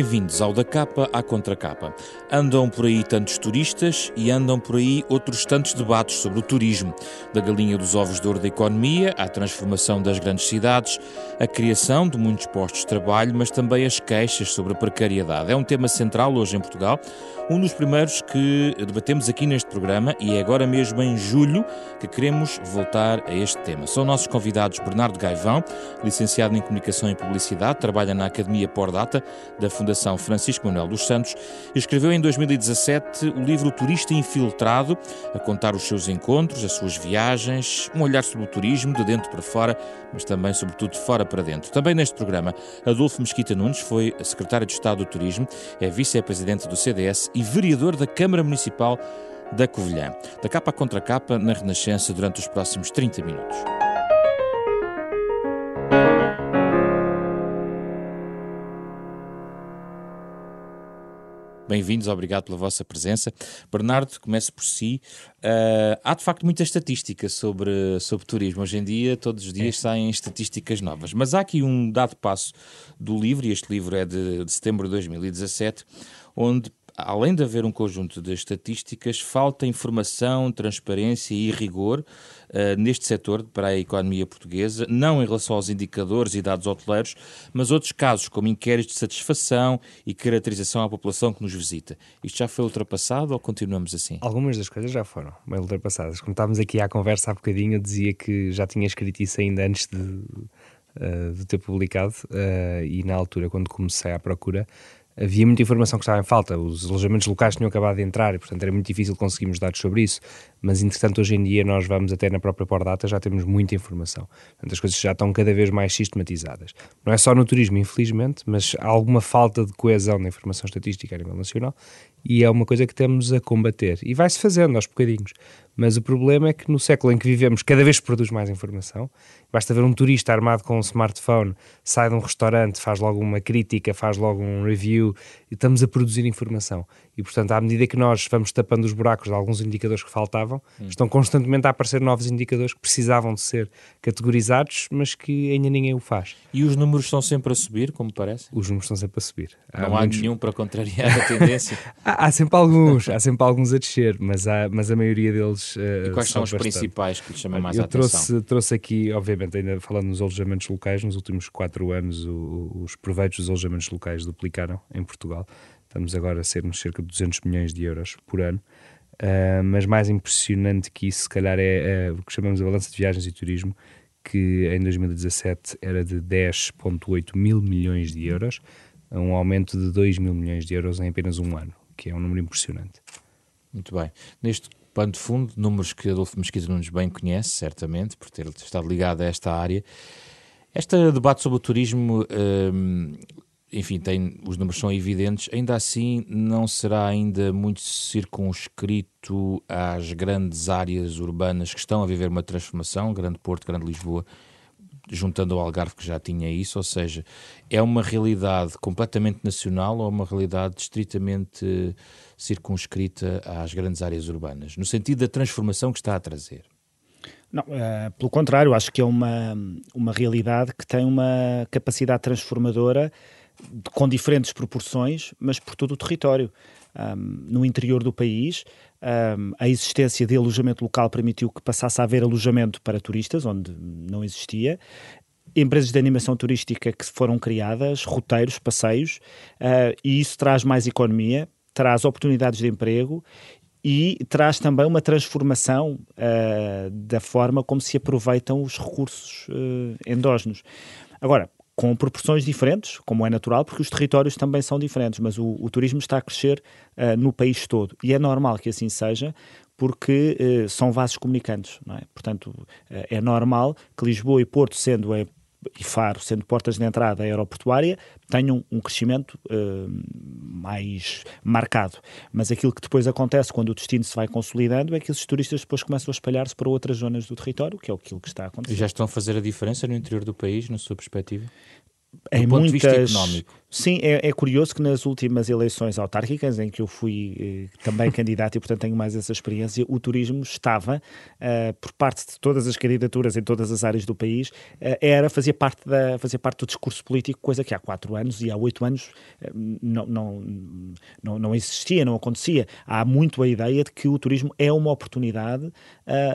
Bem-vindos ao Da Capa à Contracapa. Andam por aí tantos turistas e andam por aí outros tantos debates sobre o turismo, da galinha dos ovos de ouro da economia, à transformação das grandes cidades, a criação de muitos postos de trabalho, mas também as queixas sobre a precariedade. É um tema central hoje em Portugal, um dos primeiros que debatemos aqui neste programa e é agora mesmo em julho que queremos voltar a este tema. São nossos convidados Bernardo Gaivão, licenciado em Comunicação e Publicidade, trabalha na Academia Pordata da Fundação Francisco Manuel dos Santos, escreveu em 2017 o livro Turista Infiltrado, a contar os seus encontros, as suas viagens, um olhar sobre o turismo, de dentro para fora, mas também, sobretudo, de fora para dentro. Também neste programa, Adolfo Mesquita Nunes foi secretário de Estado do Turismo, é vice-presidente do CDS e vereador da Câmara Municipal da Covilhã. Da capa contra capa, na Renascença, durante os próximos 30 minutos. Bem-vindos, obrigado pela vossa presença. Bernardo, começo por si. Uh, há de facto muita estatística sobre, sobre turismo. Hoje em dia, todos os dias é. saem estatísticas novas. Mas há aqui um dado passo do livro, e este livro é de, de setembro de 2017, onde além de haver um conjunto de estatísticas, falta informação, transparência e rigor uh, neste setor para a economia portuguesa, não em relação aos indicadores e dados hoteleiros, mas outros casos, como inquéritos de satisfação e caracterização à população que nos visita. Isto já foi ultrapassado ou continuamos assim? Algumas das coisas já foram bem ultrapassadas. Como estávamos aqui à conversa há bocadinho, eu dizia que já tinha escrito isso ainda antes de, uh, de ter publicado uh, e na altura, quando comecei à procura, havia muita informação que estava em falta. Os alojamentos locais tinham acabado de entrar e, portanto, era muito difícil conseguirmos dados sobre isso. Mas, entretanto, hoje em dia, nós vamos até na própria Pordata, já temos muita informação. Portanto, as coisas já estão cada vez mais sistematizadas. Não é só no turismo, infelizmente, mas há alguma falta de coesão na informação estatística a nível nacional e é uma coisa que temos a combater. E vai-se fazendo aos bocadinhos. Mas o problema é que no século em que vivemos, cada vez se produz mais informação. Basta ver um turista armado com um smartphone, sai de um restaurante, faz logo uma crítica, faz logo um review, e estamos a produzir informação. E, portanto, à medida que nós vamos tapando os buracos de alguns indicadores que faltavam, hum. estão constantemente a aparecer novos indicadores que precisavam de ser categorizados, mas que ainda ninguém o faz. E os números estão sempre a subir, como parece? Os números estão sempre a subir. Há Não muitos... há nenhum para contrariar a tendência? há, há, sempre alguns, há sempre alguns a descer, mas, há, mas a maioria deles. Uh, e quais são, os bastante. principais que lhe chamam mais Eu a trouxe, atenção? Trouxe aqui, obviamente, ainda falando nos alojamentos locais, nos últimos quatro anos o, os proveitos dos alojamentos locais duplicaram em Portugal. Estamos agora a sermos cerca de 200 milhões de euros por ano. Uh, mas mais impressionante que isso, se calhar, é uh, o que chamamos a balança de viagens e turismo, que em 2017 era de 10,8 mil milhões de euros, um aumento de 2 mil milhões de euros em apenas um ano, que é um número impressionante. Muito bem. Neste pano de fundo, números que Adolfo Mesquita Nunes bem conhece, certamente, por ter estado ligado a esta área. Este debate sobre o turismo, hum, enfim, tem, os números são evidentes, ainda assim não será ainda muito circunscrito às grandes áreas urbanas que estão a viver uma transformação, Grande Porto, Grande Lisboa, juntando ao Algarve que já tinha isso, ou seja, é uma realidade completamente nacional ou uma realidade estritamente circunscrita às grandes áreas urbanas, no sentido da transformação que está a trazer? Não, uh, pelo contrário, acho que é uma, uma realidade que tem uma capacidade transformadora de, com diferentes proporções, mas por todo o território. Um, no interior do país, um, a existência de alojamento local permitiu que passasse a haver alojamento para turistas, onde não existia, empresas de animação turística que foram criadas, roteiros, passeios, uh, e isso traz mais economia, traz oportunidades de emprego e traz também uma transformação uh, da forma como se aproveitam os recursos uh, endógenos. Agora, com proporções diferentes, como é natural, porque os territórios também são diferentes, mas o, o turismo está a crescer uh, no país todo e é normal que assim seja, porque uh, são vasos comunicantes, é? Portanto, uh, é normal que Lisboa e Porto, sendo a e Faro, sendo portas de entrada aeroportuária, tenham um crescimento uh, mais marcado. Mas aquilo que depois acontece quando o destino se vai consolidando é que esses turistas depois começam a espalhar-se para outras zonas do território, que é aquilo que está a acontecer. Já estão a fazer a diferença no interior do país, na sua perspectiva? Em muitas... Sim, é, é, curioso que nas últimas eleições autárquicas, em que eu fui eh, também candidato e, portanto, tenho mais essa experiência, o turismo estava, uh, por parte de todas as candidaturas em todas as áreas do país, uh, era, fazia parte, da, fazia parte do discurso político, coisa que há quatro anos e há oito anos uh, não, não, não, não existia, não acontecia. Há muito a ideia de que o turismo é uma oportunidade,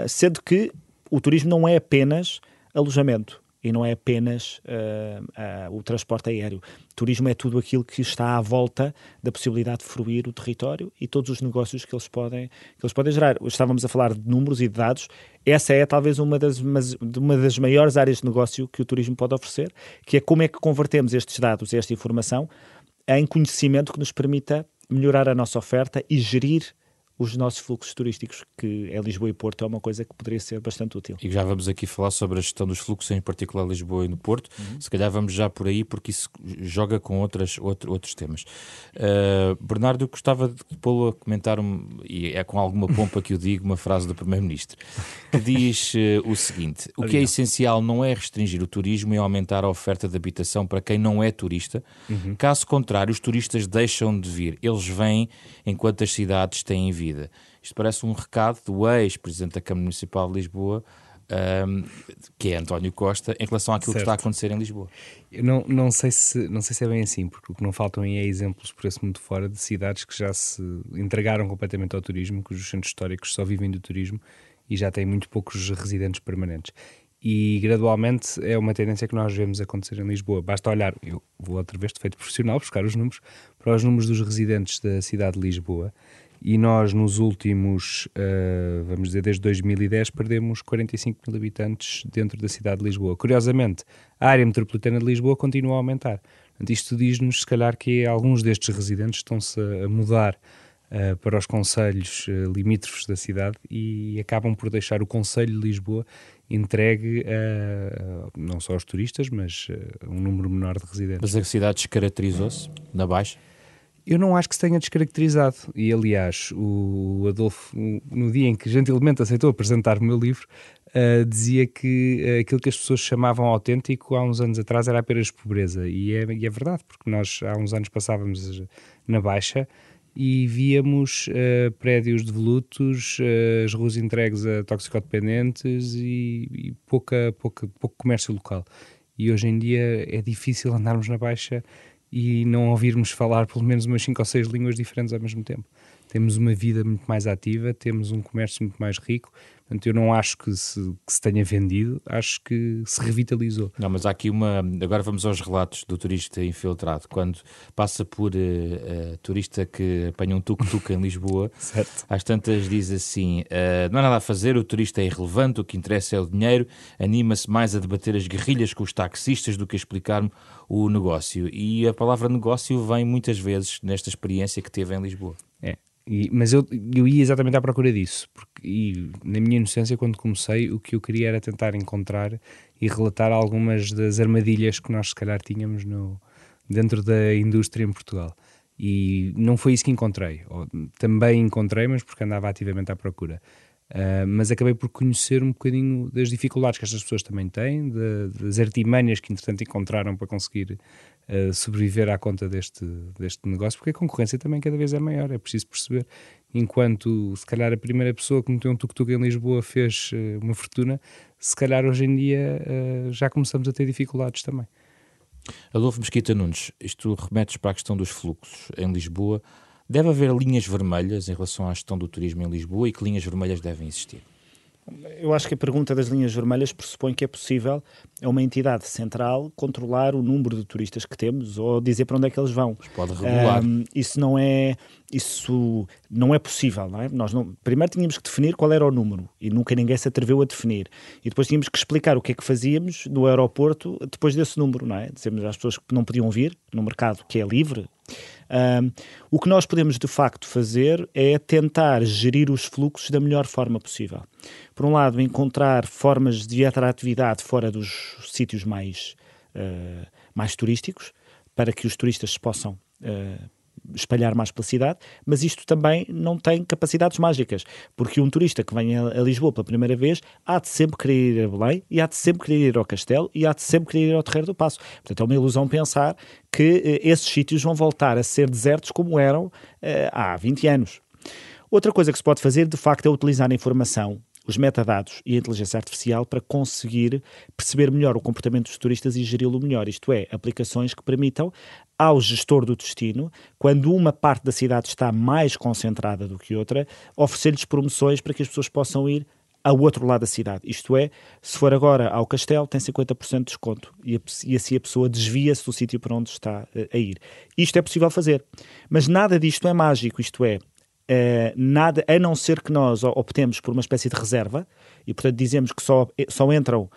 sendo que o turismo não é apenas alojamento e não é apenas uh, uh, o transporte aéreo. Turismo é tudo aquilo que está à volta da possibilidade de fruir o território e todos os negócios que eles podem, que eles podem gerar. Estávamos a falar de números e de dados. Essa é talvez uma das, uma das maiores áreas de negócio que o turismo pode oferecer, que é como é que convertemos estes dados, esta informação, em conhecimento que nos permita melhorar a nossa oferta e gerir os nossos fluxos turísticos, que é Lisboa e Porto, é uma coisa que poderia ser bastante útil. E já vamos aqui falar sobre a gestão dos fluxos, em particular Lisboa e no Porto. Uhum. Se calhar vamos já por aí, porque isso joga com outras, outro, outros temas. Uh, Bernardo, eu gostava de pô-lo a comentar, um, e é com alguma pompa que eu digo, uma frase do Primeiro-Ministro, que diz uh, o seguinte: O que é essencial não é restringir o turismo e aumentar a oferta de habitação para quem não é turista. Uhum. Caso contrário, os turistas deixam de vir. Eles vêm enquanto as cidades têm vida vida. Isto parece um recado do ex-presidente da Câmara Municipal de Lisboa, um, que é António Costa, em relação àquilo certo. que está a acontecer em Lisboa. Eu não, não, sei se, não sei se é bem assim, porque o que não faltam aí é exemplos por esse mundo fora de cidades que já se entregaram completamente ao turismo, cujos centros históricos só vivem do turismo e já têm muito poucos residentes permanentes. E gradualmente é uma tendência que nós vemos acontecer em Lisboa. Basta olhar, eu vou outra vez de feito profissional buscar os números, para os números dos residentes da cidade de Lisboa e nós nos últimos, uh, vamos dizer, desde 2010, perdemos 45 mil habitantes dentro da cidade de Lisboa. Curiosamente, a área metropolitana de Lisboa continua a aumentar. Isto diz-nos, se calhar, que alguns destes residentes estão-se a mudar uh, para os conselhos uh, limítrofes da cidade e acabam por deixar o Conselho de Lisboa entregue a, não só aos turistas, mas a um número menor de residentes. Mas a cidade descaracterizou-se na Baixa? Eu não acho que se tenha descaracterizado. E, aliás, o Adolfo, no dia em que gentilmente aceitou apresentar o meu livro, uh, dizia que uh, aquilo que as pessoas chamavam autêntico há uns anos atrás era apenas pobreza. E é, e é verdade, porque nós há uns anos passávamos na Baixa e víamos uh, prédios devolutos, uh, as ruas entregues a toxicodependentes e, e pouca, pouca, pouco comércio local. E hoje em dia é difícil andarmos na Baixa e não ouvirmos falar pelo menos umas 5 ou 6 línguas diferentes ao mesmo tempo. Temos uma vida muito mais ativa, temos um comércio muito mais rico, portanto eu não acho que se, que se tenha vendido, acho que se revitalizou. Não, mas há aqui uma. Agora vamos aos relatos do turista infiltrado. Quando passa por uh, uh, turista que apanha um tuk-tuk em Lisboa, certo. às tantas diz assim: uh, não há nada a fazer, o turista é irrelevante, o que interessa é o dinheiro, anima-se mais a debater as guerrilhas com os taxistas do que a explicar-me o negócio. E a palavra negócio vem muitas vezes nesta experiência que teve em Lisboa. É. E, mas eu, eu ia exatamente à procura disso, porque e, na minha inocência, quando comecei, o que eu queria era tentar encontrar e relatar algumas das armadilhas que nós, se calhar, tínhamos no, dentro da indústria em Portugal. E não foi isso que encontrei. Ou, também encontrei, mas porque andava ativamente à procura. Uh, mas acabei por conhecer um bocadinho das dificuldades que estas pessoas também têm, de, das artimanhas que entretanto encontraram para conseguir uh, sobreviver à conta deste, deste negócio, porque a concorrência também cada vez é maior, é preciso perceber. Enquanto se calhar a primeira pessoa que meteu um tuk-tuk em Lisboa fez uh, uma fortuna, se calhar hoje em dia já começamos a ter dificuldades também. Adolfo Mesquita Nunes, isto remetes para a questão dos fluxos em Lisboa. Deve haver linhas vermelhas em relação à gestão do turismo em Lisboa e que linhas vermelhas devem existir? Eu acho que a pergunta das linhas vermelhas pressupõe que é possível a uma entidade central controlar o número de turistas que temos ou dizer para onde é que eles vão. Mas pode regular. Um, isso não é isso não é possível, não é? Nós não, primeiro tínhamos que definir qual era o número e nunca ninguém se atreveu a definir. E depois tínhamos que explicar o que é que fazíamos no aeroporto depois desse número, não é? Dizemos às pessoas que não podiam vir no mercado que é livre, um, o que nós podemos de facto fazer é tentar gerir os fluxos da melhor forma possível. Por um lado, encontrar formas de atratividade fora dos sítios mais, uh, mais turísticos, para que os turistas possam uh, espalhar mais pela cidade, mas isto também não tem capacidades mágicas, porque um turista que vem a, Lisboa pela primeira vez há de sempre querer ir a Belém e há de sempre querer ir ao Castelo e há de sempre querer ir ao Terreiro do Passo. Portanto, é uma ilusão pensar que eh, esses sítios vão voltar a ser desertos como eram eh, há 20 anos. Outra coisa que se pode fazer, de facto, é utilizar a informação os metadados e a inteligência artificial para conseguir perceber melhor o comportamento dos turistas e geri-lo melhor. Isto é, aplicações que permitam ao gestor do destino, quando uma parte da cidade está mais concentrada do que outra, oferecer-lhes promoções para que as pessoas possam ir ao outro lado da cidade. Isto é, se for agora ao castelo, tem 50% de desconto e, e assim a pessoa desvia-se do sítio para onde está eh, a ir. Isto é possível fazer, mas nada disto é mágico, isto é, Uh, nada, a não ser que nós optemos por uma espécie de reserva e, portanto, dizemos que só, só entram uh,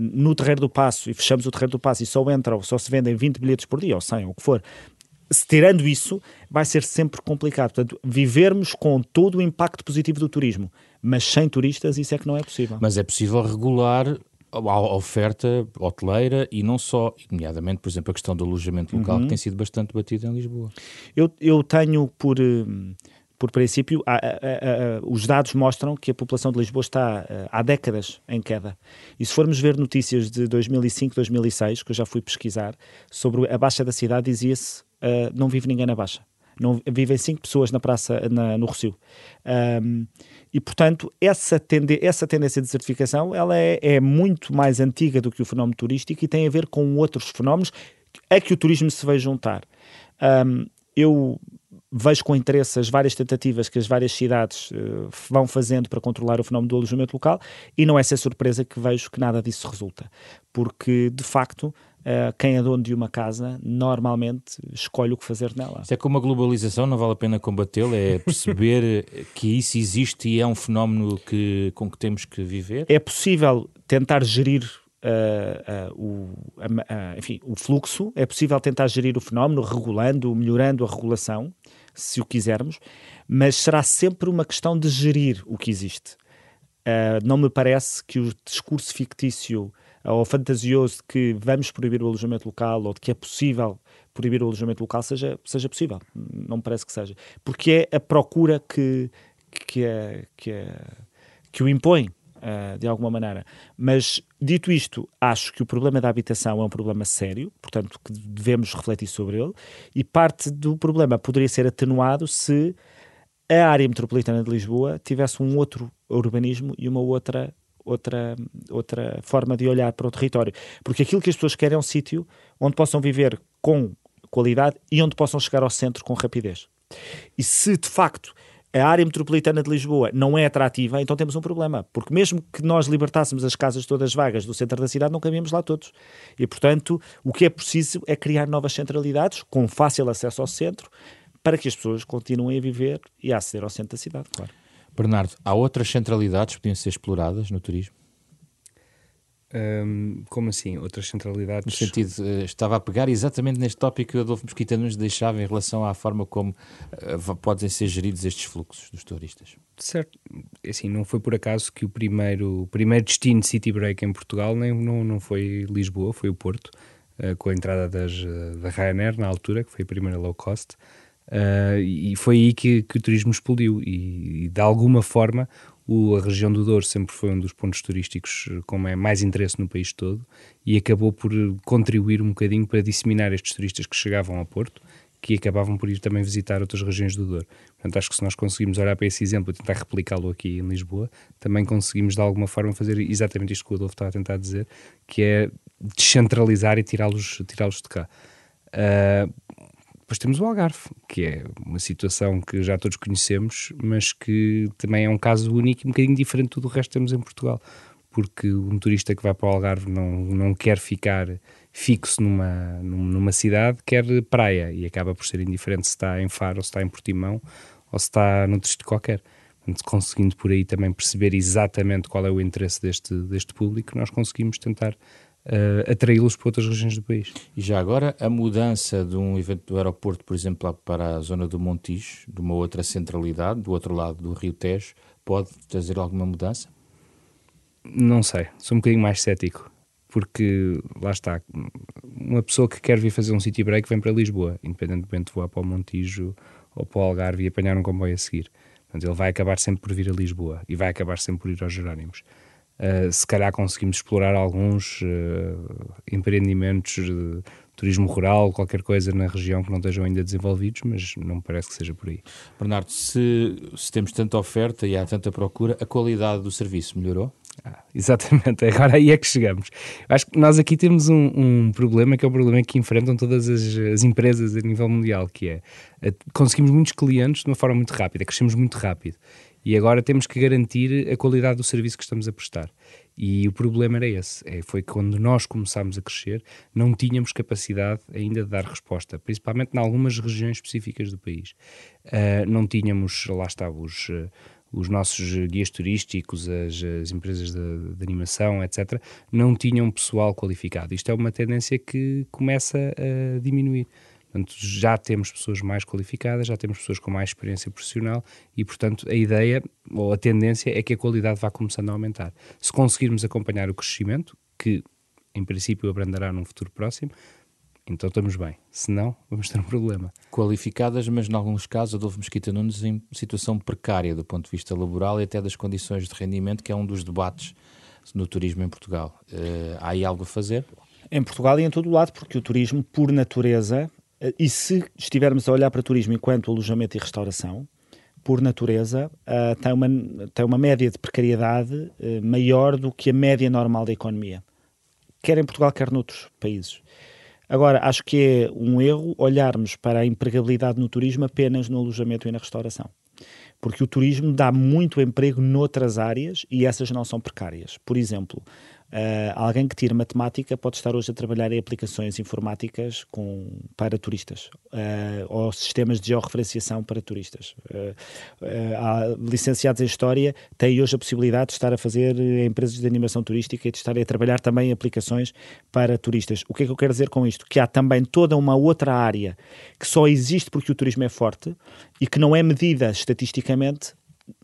no Terreiro do Passo e fechamos o Terreiro do Passo e só entram, só se vendem 20 bilhetes por dia, ou 100, ou o que for. Se, tirando isso, vai ser sempre complicado. Portanto, vivermos com todo o impacto positivo do turismo, mas sem turistas, isso é que não é possível. Mas é possível regular a oferta hoteleira e não só, nomeadamente, por exemplo, a questão do alojamento local, uhum. que tem sido bastante batida em Lisboa. Eu, eu tenho por. Uh, por princípio, há, há, há, os dados mostram que a população de Lisboa está eh, há décadas em queda. E se formos ver notícias de 2005, 2006, que eu já fui pesquisar, sobre a Baixa da cidade, dizia-se uh, não vive ninguém na Baixa. Não, vivem cinco pessoas na praça, na, no Rocio. Um, e, portanto, essa, tende, essa tendência de desertificação ela é, é muito mais antiga do que o fenómeno turístico e tem a ver com outros fenómenos a que o turismo se vai juntar. Um, eu vejo com interesse as várias tentativas que as várias cidades uh, vão fazendo para controlar o fenómeno do alojamento local e não é sem surpresa que vejo que nada disso resulta, porque de facto uh, quem é dono de uma casa normalmente escolhe o que fazer nela. Isso é como a globalização, não vale a pena combatê-la, é perceber que isso existe e é um fenómeno que, com que temos que viver? É possível tentar gerir Uh, uh, o, uh, enfim, o fluxo, é possível tentar gerir o fenómeno, regulando, melhorando a regulação, se o quisermos, mas será sempre uma questão de gerir o que existe. não me parece que o discurso fictício ou fantasioso de que vamos proibir o alojamento local ou de que é possível proibir o alojamento local seja, seja possível. Não me parece que seja. Porque é a procura que, que, é, que, é, que o impõe uh, de alguma maneira. Mas, dito isto, acho que o problema da habitação é um problema sério, portanto, que devemos refletir sobre ele, e parte do problema poderia ser atenuado se a área metropolitana de Lisboa tivesse um outro urbanismo e uma outra outra, outra forma de olhar para o território. Porque aquilo que as pessoas querem é um sítio onde possam viver com qualidade e onde possam chegar ao centro com rapidez. E se de facto a área metropolitana de Lisboa não é atrativa, então temos um problema. Porque mesmo que nós libertássemos as casas todas vagas do centro da cidade, não cabíamos lá todos. E, portanto, o que é preciso é criar novas centralidades com fácil acesso ao centro para que as pessoas continuem a viver e a aceder ao centro da cidade, claro. Bernardo, há outras centralidades que podiam ser exploradas no turismo? Como assim? Outras centralidades? No sentido, uh, estava a pegar exatamente neste tópico que o Adolfo Mesquita nos deixava em relação à forma como uh, podem ser geridos estes fluxos dos turistas. Certo. Assim, não foi por acaso que o primeiro, o primeiro destino de City Break em Portugal nem, não, não foi Lisboa, foi o Porto, uh, com a entrada das, da Ryanair na altura, que foi a primeira low cost. e foi aí que, que o turismo explodiu e, e de alguma forma o, a região do Douro sempre foi um dos pontos turísticos com mais interesse no país todo e acabou por contribuir um bocadinho para disseminar estes turistas que chegavam ao Porto, que acabavam por ir também visitar outras regiões do Douro. Portanto, acho que se nós conseguimos olhar para esse exemplo e tentar replicá-lo aqui em Lisboa, também conseguimos de alguma forma fazer exatamente isto que o Adolfo está a tentar dizer, que é descentralizar e tirá-los tirá de cá. Uh, depois temos o Algarve, que é uma situação que já todos conhecemos, mas que também é um caso único e um bocadinho diferente de tudo o resto que temos em Portugal. Porque um turista que vai para o Algarve não, não quer ficar fixo numa, numa cidade, quer praia e acaba por ser indiferente se está em Faro, ou se está em Portimão, ou se está num distrito qualquer. Conseguindo por aí também perceber exatamente qual é o interesse deste, deste público, nós conseguimos tentar uh, atraí-los para outras regiões do país. E já agora, a mudança de um evento do aeroporto, por exemplo, para a zona do Montijo, de uma outra centralidade, do outro lado do Rio Tejo, pode trazer alguma mudança? Não sei, sou um bocadinho mais cético, porque lá está, uma pessoa que quer vir fazer um city break vem para Lisboa, independentemente de voar para o Montijo ou para o Algarve e apanhar um comboio a seguir. Portanto, ele vai acabar sempre por vir a Lisboa e vai acabar sempre por ir aos Jerónimos. Uh, se calhar conseguimos explorar alguns uh, empreendimentos de turismo rural, qualquer coisa na região que não estejam ainda desenvolvidos, mas não parece que seja por aí. Bernardo, se, se temos tanta oferta e há tanta procura, a qualidade do serviço melhorou? Ah, exatamente, agora aí é que chegamos. Acho que nós aqui temos um, um problema que é o problema que enfrentam todas as, as, empresas a nível mundial, que é conseguimos muitos clientes de uma forma muito rápida, crescemos muito rápido e agora temos que garantir a qualidade do serviço que estamos a prestar. E o problema era esse, é, foi que quando nós começámos a crescer não tínhamos capacidade ainda de dar resposta, principalmente em algumas regiões específicas do país. Uh, não tínhamos, lá está, os... Uh, os nossos guias turísticos, as, as empresas de, de, animação, etc., não tinham pessoal qualificado. Isto é uma tendência que começa a diminuir. Portanto, já temos pessoas mais qualificadas, já temos pessoas com mais experiência profissional e, portanto, a ideia ou a tendência é que a qualidade vá começando a aumentar. Se conseguirmos acompanhar o crescimento, que em princípio abrandará num futuro próximo, então estamos bem. Se não, vamos ter um problema. Qualificadas, mas em alguns casos, Adolfo Mesquita Nunes em situação precária do ponto de vista laboral e até das condições de rendimento, que é um dos debates no turismo em Portugal. Uh, há aí algo a fazer? Em Portugal e em todo o lado, porque o turismo, por natureza, e se estivermos a olhar para turismo enquanto alojamento e restauração, por natureza, uh, tem, uma, tem uma média de precariedade maior do que a média normal da economia. Quer em Portugal, quer noutros países. Agora, acho que é um erro olharmos para a empregabilidade no turismo apenas no alojamento e na restauração. Porque o turismo dá muito emprego noutras áreas e essas não são precárias. Por exemplo, Uh, alguém que tira matemática pode estar hoje a trabalhar em aplicações informáticas com, para turistas uh, ou sistemas de georreferenciação para turistas. Uh, licenciados em História têm hoje a possibilidade de estar a fazer empresas de animação turística e de estar a trabalhar também em aplicações para turistas. O que é que eu quero dizer com isto? Que há também toda uma outra área que só existe porque o turismo é forte e que não é medida estatisticamente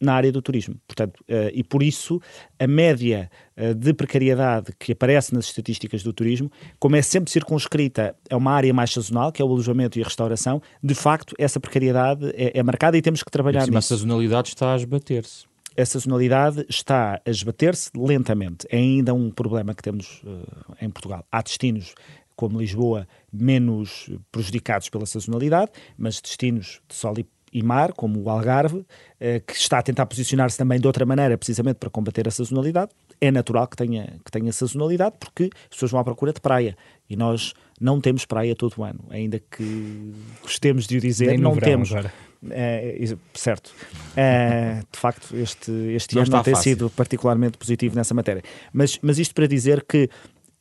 na área do turismo. Portanto, uh, e por isso a média uh, de precariedade que aparece nas estatísticas do turismo, como é sempre circunscrita a uma área mais sazonal, que é o alojamento e a restauração, de facto essa precariedade é, é marcada e temos que trabalhar nisso. A sazonalidade está a esbater-se. A sazonalidade está a esbater-se lentamente. É ainda um problema que temos uh, em Portugal. Há destinos como Lisboa menos prejudicados pela sazonalidade, mas destinos de sol e e mar, como o Algarve, eh, que está a tentar posicionar-se também de outra maneira, precisamente para combater a sazonalidade, é natural que tenha, que tenha sazonalidade, porque as pessoas vão à procura de praia. E nós não temos praia todo o ano, ainda que gostemos de o dizer, Nem não verão, temos. Agora. É, certo. É, de facto, este, este não ano não tem fácil. sido particularmente positivo nessa matéria. Mas, mas isto para dizer que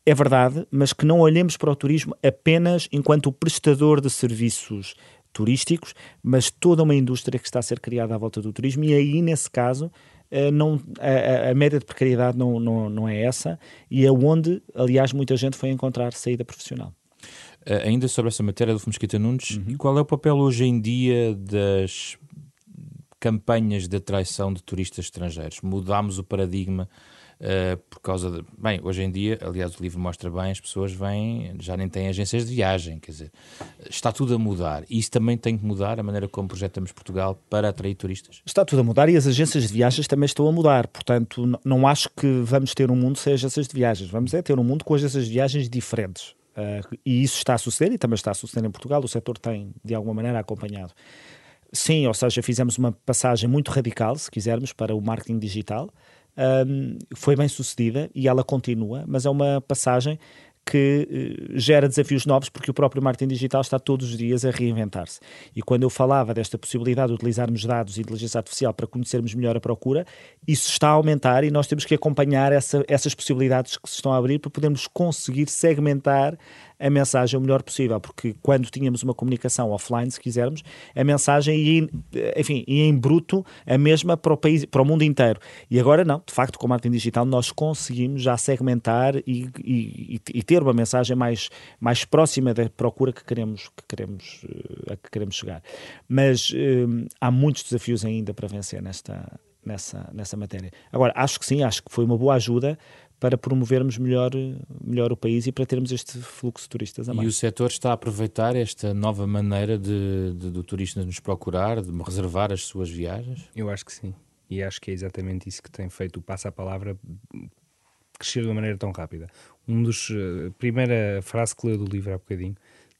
é verdade, mas que não olhemos para o turismo apenas enquanto prestador de serviços turísticos, mas toda uma indústria que está a ser criada à volta do turismo, e aí, nesse caso, eh, não, a, a, média de precariedade não, não, não é essa, e é onde, aliás, muita gente foi encontrar saída profissional. Uh, ainda sobre essa matéria do Mosquita Nunes, uhum. qual é o papel hoje em dia das campanhas de atraição de turistas estrangeiros? Mudámos o paradigma uh, por causa de. Bem, hoje em dia, aliás, o livro mostra bem, as pessoas vêm, já nem têm agências de viagem, quer dizer, está tudo a mudar. E isso também tem que mudar, a maneira como projetamos Portugal para atrair turistas? Está tudo a mudar e as agências de viagens também estão a mudar. Portanto, não acho que vamos ter um mundo sem agências de viagens. Vamos é ter um mundo com agências de viagens diferentes. Uh, e isso está a suceder e também está a suceder em Portugal. O setor tem, de alguma maneira, acompanhado. Sim, ou seja, fizemos uma passagem muito radical, se quisermos, para o marketing digital um, foi bem sucedida e ela continua, mas é uma passagem que uh, gera desafios novos porque o próprio marketing digital está todos os dias a reinventar-se. E quando eu falava desta possibilidade de utilizarmos dados e inteligência artificial para conhecermos melhor a procura, isso está a aumentar e nós temos que acompanhar essa, essas possibilidades que se estão a abrir para podermos conseguir segmentar a mensagem o melhor possível, porque quando tínhamos uma comunicação offline, se quisermos, a mensagem ia, enfim, ia em bruto a mesma para o, país, para o mundo inteiro. E agora não, de facto, com o marketing digital nós conseguimos já segmentar e, e, e ter uma mensagem mais, mais próxima da procura que queremos, que queremos, eh, a que queremos chegar. Mas hum, há muitos desafios ainda para vencer nesta, nessa, nessa matéria. Agora, acho que sim, acho que foi uma boa ajuda para promovermos melhor, melhor o país e para termos este fluxo de turistas a mais. E o setor está a aproveitar esta nova maneira de, de, do turista nos procurar, de reservar as suas viagens? Eu acho que sim. E acho que é exatamente isso que tem feito o passo à palavra crescer de uma maneira tão rápida. Um dos, a eh, primeira frase que leu do livro há bocadinho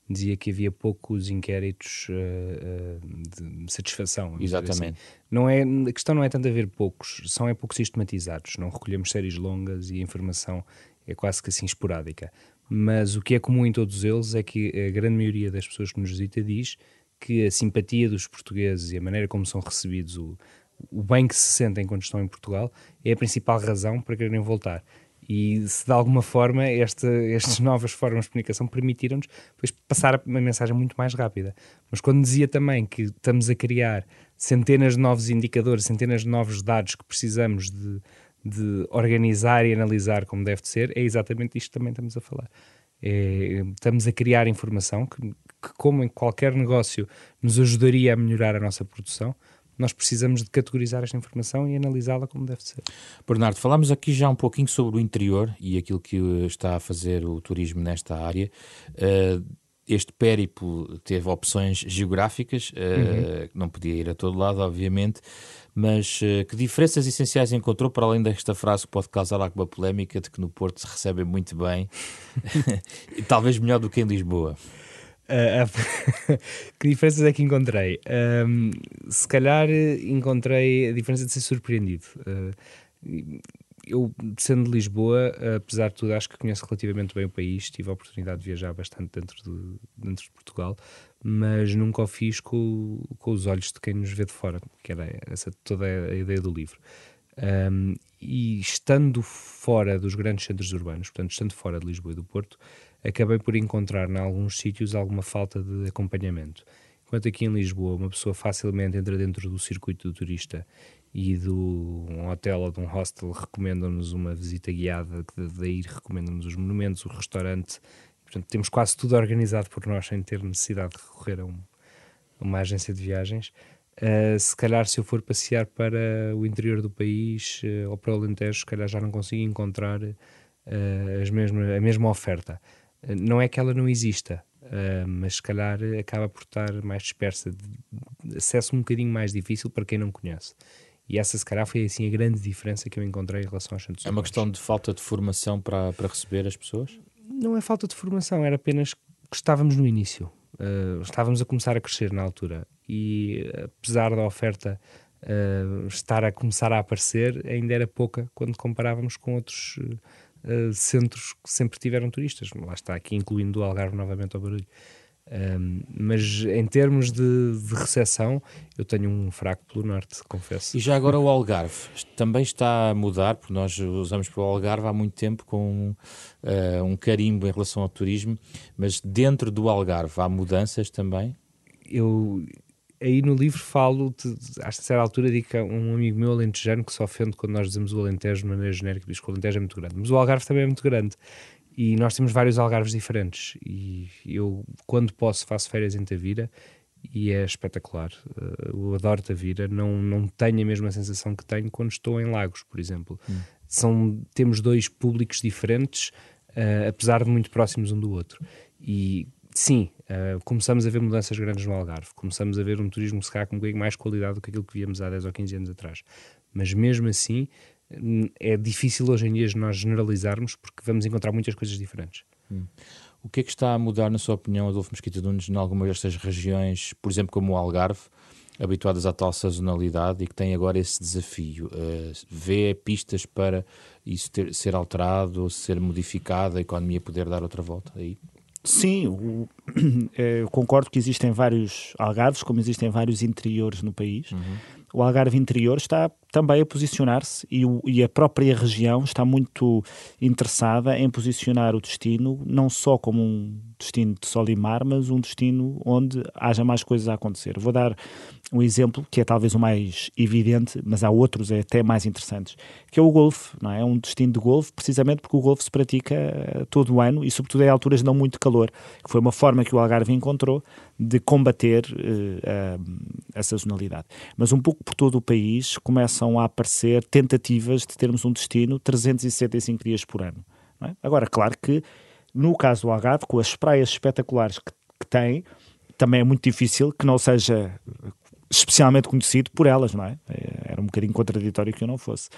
dizia que havia poucos inquéritos uh, uh, de satisfação. Assim. Exatamente. Assim. Não é, a questão não é tanto haver poucos, são é pouco sistematizados. Não recolhemos séries longas e a informação é quase que assim esporádica. Mas o que é comum em todos eles é que a grande maioria das pessoas que nos visita diz que a simpatia dos portugueses e a maneira como são recebidos, o, o bem que se sentem quando estão em Portugal, é a principal razão para quererem voltar e se de alguma forma esta, estas novas formas de comunicação permitiram-nos passar uma mensagem muito mais rápida. Mas quando dizia também que estamos a criar centenas de novos indicadores, centenas de novos dados que precisamos de, de organizar e analisar como deve ser, é exatamente isto que também estamos a falar. É, estamos a criar informação que, que, como em qualquer negócio, nos ajudaria a melhorar a nossa produção, nós precisamos de categorizar esta informação e analisá-la como deve ser. Bernardo, falámos aqui já um pouquinho sobre o interior e aquilo que está a fazer o turismo nesta área. Uh, este périplo teve opções geográficas, uh, uhum. não podia ir a todo lado, obviamente, mas uh, que diferenças essenciais encontrou, para além desta frase que pode causar alguma polémica de que no Porto se recebe muito bem, e talvez melhor do que em Lisboa? Uh, que diferenças é que encontrei? Um, se calhar encontrei a diferença de ser surpreendido. Uh, eu, sendo de Lisboa, apesar de tudo, acho que conheço relativamente bem o país. Tive a oportunidade de viajar bastante dentro de, dentro de Portugal, mas nunca o fiz com, com os olhos de quem nos vê de fora, que era essa toda a ideia do livro. Um, e estando fora dos grandes centros urbanos, portanto, estando fora de Lisboa e do Porto, acabei por encontrar em alguns sítios alguma falta de acompanhamento. Enquanto aqui em Lisboa uma pessoa facilmente entra dentro do circuito do turista e do um hotel ou de um hostel recomendam-nos uma visita guiada, daí recomendam-nos os monumentos, o restaurante. Portanto, temos quase tudo organizado por nós sem ter necessidade de recorrer a, um, a uma agência de viagens. Uh, se calhar, se eu for passear para o interior do país uh, ou para o Alentejo, se calhar já não consigo encontrar uh, as mesma, a mesma oferta. Não é que ela não exista, mas se calhar acaba por estar mais dispersa, acesso um bocadinho mais difícil para quem não conhece. E essa, se calhar, foi assim a grande diferença que eu encontrei em relação aos centros É uma questão de falta de formação para, para receber as pessoas? Não é falta de formação, era apenas que estávamos no início. Uh, estávamos a começar a crescer na altura. E apesar da oferta uh, estar a começar a aparecer, ainda era pouca quando comparávamos com outros. Uh, centros que sempre tiveram turistas. Lá está, aqui incluindo o Algarve novamente ao barulho. Um, mas em termos de, de recepção, eu tenho um fraco pelo norte, confesso. E já agora o Algarve também está a mudar, porque nós usamos para o Algarve há muito tempo com uh, um carimbo em relação ao turismo, mas dentro do Algarve há mudanças também? Eu, aí no livro falo, de, a certa altura, digo que um amigo meu alentejano que se ofende quando nós dizemos o Alentejo de maneira genérica, diz que o Alentejo é muito grande, mas o Algarve também é muito grande. E nós temos vários Algarves diferentes. E eu, quando posso, faço férias em Tavira e é espetacular. Eh, eu adoro Tavira, não, não tenho a mesma sensação que tenho quando estou em Lagos, por exemplo. Hum. São, temos dois públicos diferentes, uh, apesar de muito próximos um do outro. E sim, uh, começamos a ver mudanças grandes no Algarve, começamos a ver um turismo se calhar com mais qualidade do que aquilo que víamos há 10 ou 15 anos atrás. Mas mesmo assim, é difícil hoje em dia nós generalizarmos porque vamos encontrar muitas coisas diferentes. Hum. O que é que está a mudar, na sua opinião, Adolfo Mesquita Nunes, em algumas destas regiões, por exemplo, como o Algarve, habituadas à tal sazonalidade e que tem agora esse desafio? Uh, vê pistas para isso ter, ser alterado, ser modificado, a economia poder dar outra volta aí? Sim, o, eh, eu concordo que existem vários algarves, como existem vários interiores no país. Uhum. O Algarve interior está também a posicionar-se e, e, a própria região está muito interessada em posicionar o destino não só como um destino de sol e mar, mas um destino onde haja mais coisas a acontecer. Vou dar um exemplo que é talvez o mais evidente, mas há outros até mais interessantes, que é o golfe. Não é? é um destino de golfe, precisamente porque o golfe se pratica eh, todo o ano e, sobretudo, em alturas não muito calor, que foi uma forma que o Algarve encontrou de combater uh, a, a sazonalidade. Mas um pouco por todo o país começa começam a aparecer tentativas de termos um destino 365 dias por ano. É? Agora, claro que no caso do Algarve, com as praias espetaculares que, que tem, também é muito difícil que não seja especialmente conhecido por elas, não é? é era um bocadinho contraditório que eu não fosse.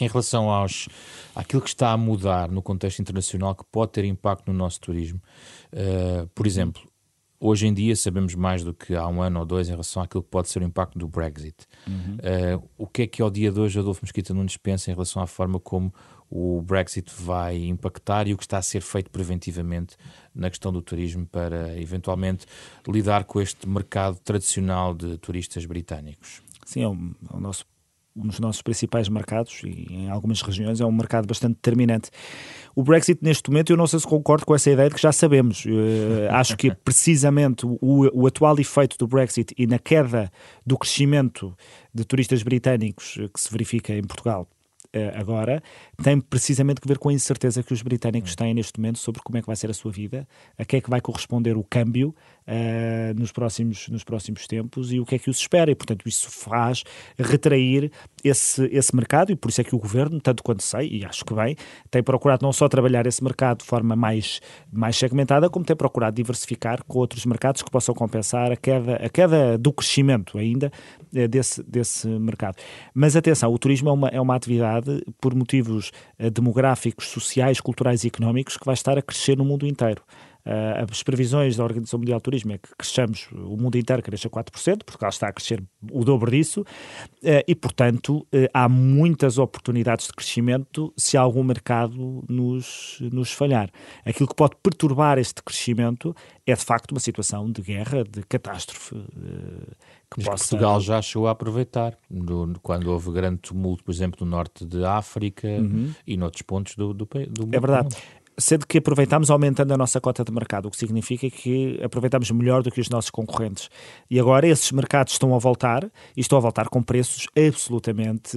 Em relação aos àquilo que está a mudar no contexto internacional que pode ter impacto no nosso turismo, uh, por exemplo, hoje em dia sabemos mais do que há um ano ou dois em relação àquilo que pode ser o impacto do Brexit. Uhum. Uh, o que é que ao dia de hoje Adolfo Mesquita não dispensa em relação à forma como o Brexit vai impactar e o que está a ser feito preventivamente na questão do turismo para eventualmente lidar com este mercado tradicional de turistas britânicos? Sim, é o, é o nosso um dos nossos principais mercados e em algumas regiões é um mercado bastante determinante. O Brexit, neste momento, eu não sei se concordo com essa ideia de que já sabemos. Uh, acho que precisamente o, o, atual efeito do Brexit e na queda do crescimento de turistas britânicos que se verifica em Portugal uh, agora tem precisamente que ver com a incerteza que os britânicos têm neste momento sobre como é que vai ser a sua vida, a que é que vai corresponder o câmbio uh, nos, próximos, nos próximos tempos e o que é que os espera. E, portanto, isso faz retrair esse, esse mercado e por isso é que o governo, tanto quanto sei, e acho que bem, tem procurado não só trabalhar esse mercado de forma mais, mais segmentada, como tem procurado diversificar com outros mercados que possam compensar a queda, a queda do crescimento ainda uh, desse, desse mercado. Mas atenção, o turismo é uma, é uma atividade por motivos uh, demográficos, sociais, culturais e económicos que vai estar a crescer no mundo inteiro. Uh, as previsões da Organização Mundial do Turismo é que cresçamos, o mundo inteiro cresça 4%, Portugal está a crescer o dobro disso, uh, e portanto uh, há muitas oportunidades de crescimento se algum mercado nos, nos falhar. Aquilo que pode perturbar este crescimento é de facto uma situação de guerra, de catástrofe. Que possa... Portugal já chegou a aproveitar do, quando houve grande tumulto, por exemplo, no norte de África uhum. e noutros pontos do, do, do mundo. É verdade sendo que aproveitamos aumentando a nossa cota de mercado, o que significa que aproveitamos melhor do que os nossos concorrentes. E agora esses mercados estão a voltar e estão a voltar com preços absolutamente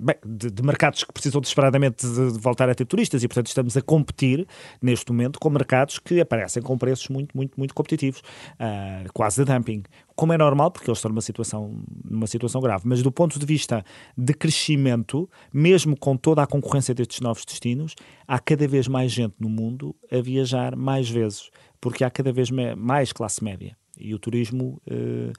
bem, de, de mercados que precisam desesperadamente de, de, voltar a ter turistas e portanto estamos a competir neste momento com mercados que aparecem com preços muito, muito, muito competitivos, uh, quase de dumping como é normal, porque eles estão numa situação, numa situação grave, mas do ponto de vista de crescimento, mesmo com toda a concorrência destes novos destinos, há cada vez mais gente no mundo a viajar mais vezes, porque há cada vez mais classe média. E o turismo, uh,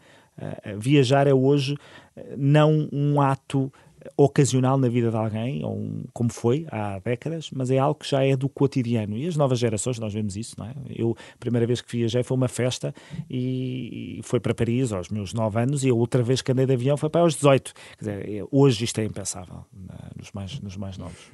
viajar é hoje uh, não um ato ocasional na vida de alguém, ou um, como foi há décadas, mas é algo que já é do cotidiano. E as novas gerações, nós vemos isso, não é? Eu, a primeira vez que viajei foi uma festa e, foi para Paris aos meus 9 anos e a outra vez que andei de avião foi para aos 18. Quer dizer, é, hoje isto é impensável nos, mais, nos mais novos.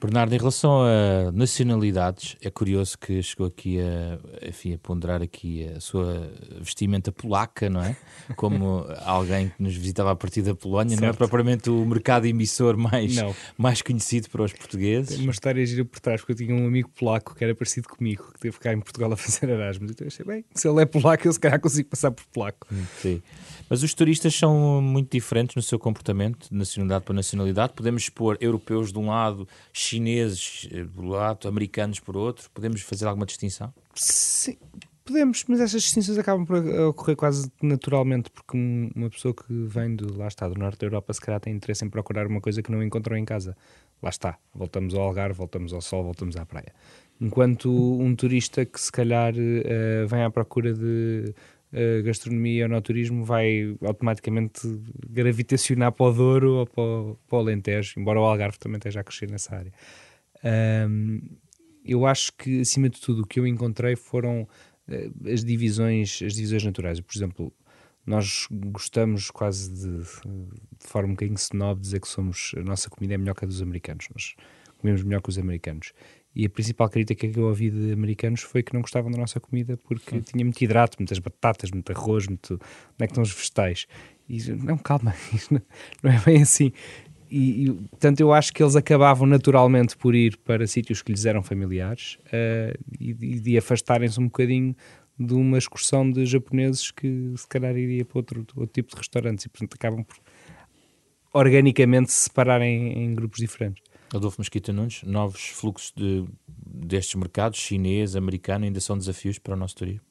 Bernardo, em relação a nacionalidades, é curioso que chegou aqui a, enfim, a ponderar aqui a sua vestimenta polaca, não é? Como alguém que nos visitava a partir da Polónia, certo. não é propriamente o mercado emissor mais, mais conhecido para os portugueses. Uma história gira por trás, porque eu tinha um amigo polaco que era parecido comigo, que teve cá em Portugal a fazer Erasmus. Então eu achei, bem, se ele é polaco, eu se calhar consigo passar por polaco. Hum, sim. Mas os turistas são muito diferentes no seu comportamento, de nacionalidade para nacionalidade. Podemos expor europeus de um lado, chineses eh, do lado, americanos por outro. Podemos fazer alguma distinção? Sim, podemos, mas essas distinções acabam por ocorrer quase naturalmente, porque uma pessoa que vem do, lá está, do norte da Europa, se calhar tem interesse em procurar uma coisa que não encontrou em casa. Lá está, voltamos ao Algarve, voltamos ao sol, voltamos à praia. Enquanto um turista que se calhar uh, vem à procura de uh, gastronomia no turismo vai automaticamente gravitacionar para o Douro ou para o, para o Alentejo, embora o Algarve também esteja a crescer nessa área. Um, eu acho que, acima de tudo, o que eu encontrei foram uh, as divisões as divisões naturais. Por exemplo, nós gostamos quase de, de forma um bocadinho snob dizer que somos, a nossa comida é melhor que a dos americanos. Nós comemos melhor que os americanos. E a principal crítica que eu ouvi de americanos foi que não gostavam da nossa comida porque Sim. tinha muito hidrato, muitas batatas, muito arroz, muito. Onde é que estão os vegetais? E não, calma, não é bem assim. E, e, portanto, eu acho que eles acabavam naturalmente por ir para sítios que lhes eram familiares uh, e, e de afastarem-se um bocadinho de uma excursão de japoneses que se calhar iria para outro, outro tipo de restaurantes e, portanto, acabam por organicamente se separarem em grupos diferentes. Adolfo Mesquita Nunes, novos fluxos de, destes mercados, chinês, americano, ainda são desafios para o nosso turismo?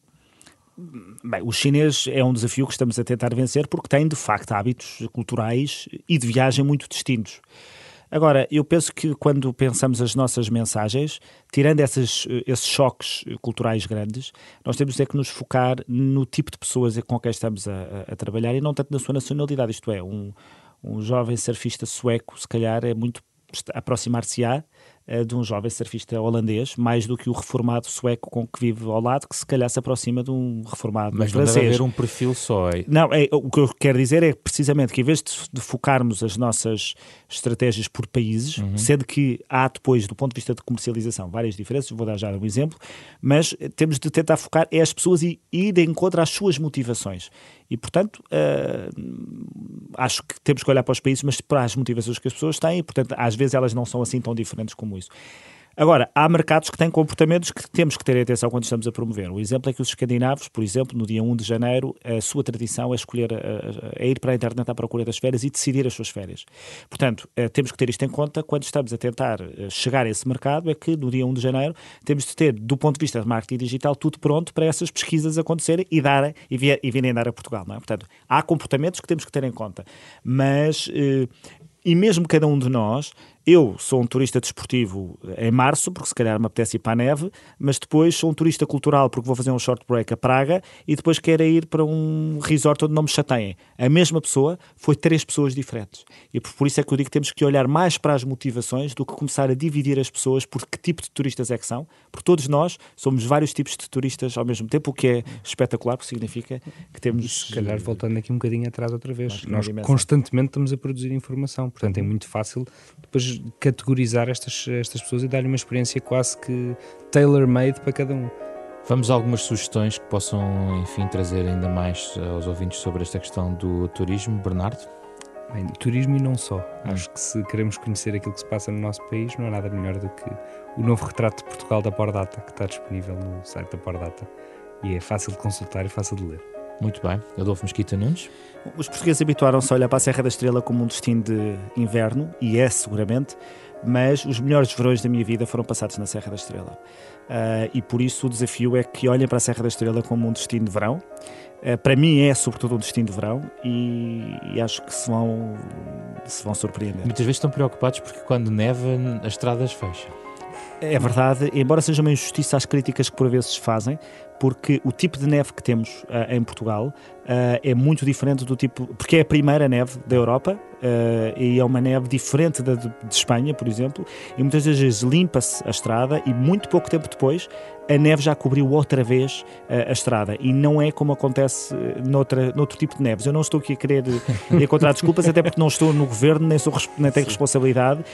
Bem, o chinês é um desafio que estamos a tentar vencer porque tem, de facto, hábitos culturais e de viagem muito distintos. Agora, eu penso que quando pensamos as nossas mensagens, tirando essas, esses choques culturais grandes, nós temos é que nos focar no tipo de pessoas com quem estamos a, a trabalhar e não tanto na sua nacionalidade. Isto é, um, um jovem surfista sueco, se calhar, é muito aproximar-se-á de um jovem surfista holandês, mais do que o reformado sueco com que vive ao lado, que se calhar se aproxima de um reformado Mas francês. Mas deve haver um perfil só. É... Não, é, o que eu quero dizer é precisamente que em vez de, de focarmos as nossas estratégias por países, uhum. sendo que há depois, do ponto de vista de comercialização, várias diferenças, vou dar já um exemplo, mas temos de tentar focar é as pessoas e ir de encontro às suas motivações. E, portanto, uh, acho que temos que olhar para os países, mas para as motivações que as pessoas têm, e, portanto, às vezes elas não são assim tão diferentes como isso. Agora, há mercados que têm comportamentos que temos que ter atenção quando estamos a promover. O exemplo é que os escandinavos, por exemplo, no dia 1 de janeiro, a sua tradição é escolher, é ir para a internet à procura das férias e decidir as suas férias. Portanto, eh, temos que ter isto em conta quando estamos a tentar eh, chegar a esse mercado, é que no dia 1 de janeiro temos de ter, do ponto de vista de marketing digital, tudo pronto para essas pesquisas acontecerem e, dar, e, e virem dar a Portugal. Não é? Portanto, há comportamentos que temos que ter em conta. Mas eh, e mesmo cada um de nós, eu sou um turista desportivo em março, porque se calhar me apetece ir para a neve, mas depois sou um turista cultural porque vou fazer um short break a Praga e depois quero ir para um resort onde não me chateiem. A mesma pessoa foi três pessoas diferentes. E por isso é que eu digo que temos que olhar mais para as motivações do que começar a dividir as pessoas por que tipo de turistas é que são, porque todos nós somos vários tipos de turistas ao mesmo tempo, o que é espetacular, porque significa que temos. Se calhar voltando aqui um bocadinho atrás outra vez, nós constantemente estamos a produzir informação, portanto é muito fácil depois categorizar estas, estas pessoas e dar-lhe uma experiência quase que tailor-made para cada um. Vamos a algumas sugestões que possam, enfim, trazer ainda mais aos ouvintes sobre esta questão do turismo. Bernardo? Bem, turismo e não só. Hum. Acho que se queremos conhecer aquilo que se passa no nosso país, não há nada melhor do que o novo retrato de Portugal da Pordata, que está disponível no site da Pordata. E é fácil de consultar e fácil de ler. Muito bem. Adolfo Mesquita Nunes? Os portugueses habituaram-se a olhar para a Serra da Estrela como um destino de inverno, e é seguramente, mas os melhores verões da minha vida foram passados na Serra da Estrela. Uh, e por isso o desafio é que olhem para a Serra da Estrela como um destino de verão. Uh, para mim é sobretudo um destino de verão e, e, acho que se vão, se vão surpreender. Muitas vezes estão preocupados porque quando neva as estradas fecham. É verdade, embora seja uma injustiça às críticas que por vezes fazem, porque o tipo de neve que temos uh, em Portugal uh, é muito diferente do tipo. Porque é a primeira neve da Europa uh, e é uma neve diferente da de, de Espanha, por exemplo, e muitas vezes limpa-se a estrada e muito pouco tempo depois a neve já cobriu outra vez a estrada e não é como acontece noutra, noutro tipo de neves. Eu não estou aqui a querer encontrar desculpas, até porque não estou no governo, nem, sou, nem tenho Sim. responsabilidade.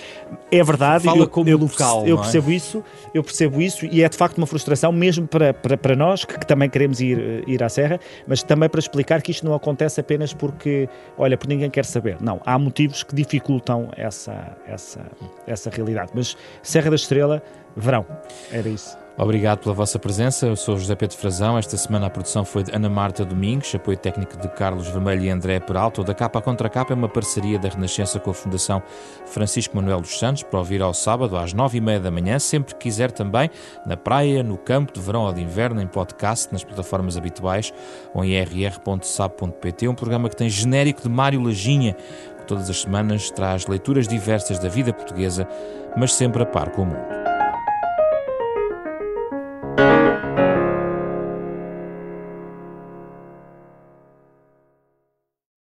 É verdade, Fala eu, como eu, local, eu percebo é? isso, eu percebo isso e é de facto uma frustração, mesmo para, para, para nós que, que, também queremos ir, ir à Serra, mas também para explicar que isto não acontece apenas porque, olha, por ninguém quer saber. Não, há motivos que dificultam essa, essa, essa realidade. Mas Serra da Estrela, verão, era isso. Obrigado pela vossa presença. Eu sou José Pedro Frazão. Esta semana a produção foi de Ana Marta Domingos, apoio técnico de Carlos Vermelho e André Peralta. O da Capa à Contra Capa é uma parceria da Renascença com a Fundação Francisco Manuel dos Santos para ouvir ao sábado às nove e meia da manhã, sempre que quiser também, na praia, no campo, de verão ou de inverno, em podcast, nas plataformas habituais ou em rr.sab.pt. Um programa que tem genérico de Mário Lajinha, que todas as semanas traz leituras diversas da vida portuguesa, mas sempre a par com o mundo.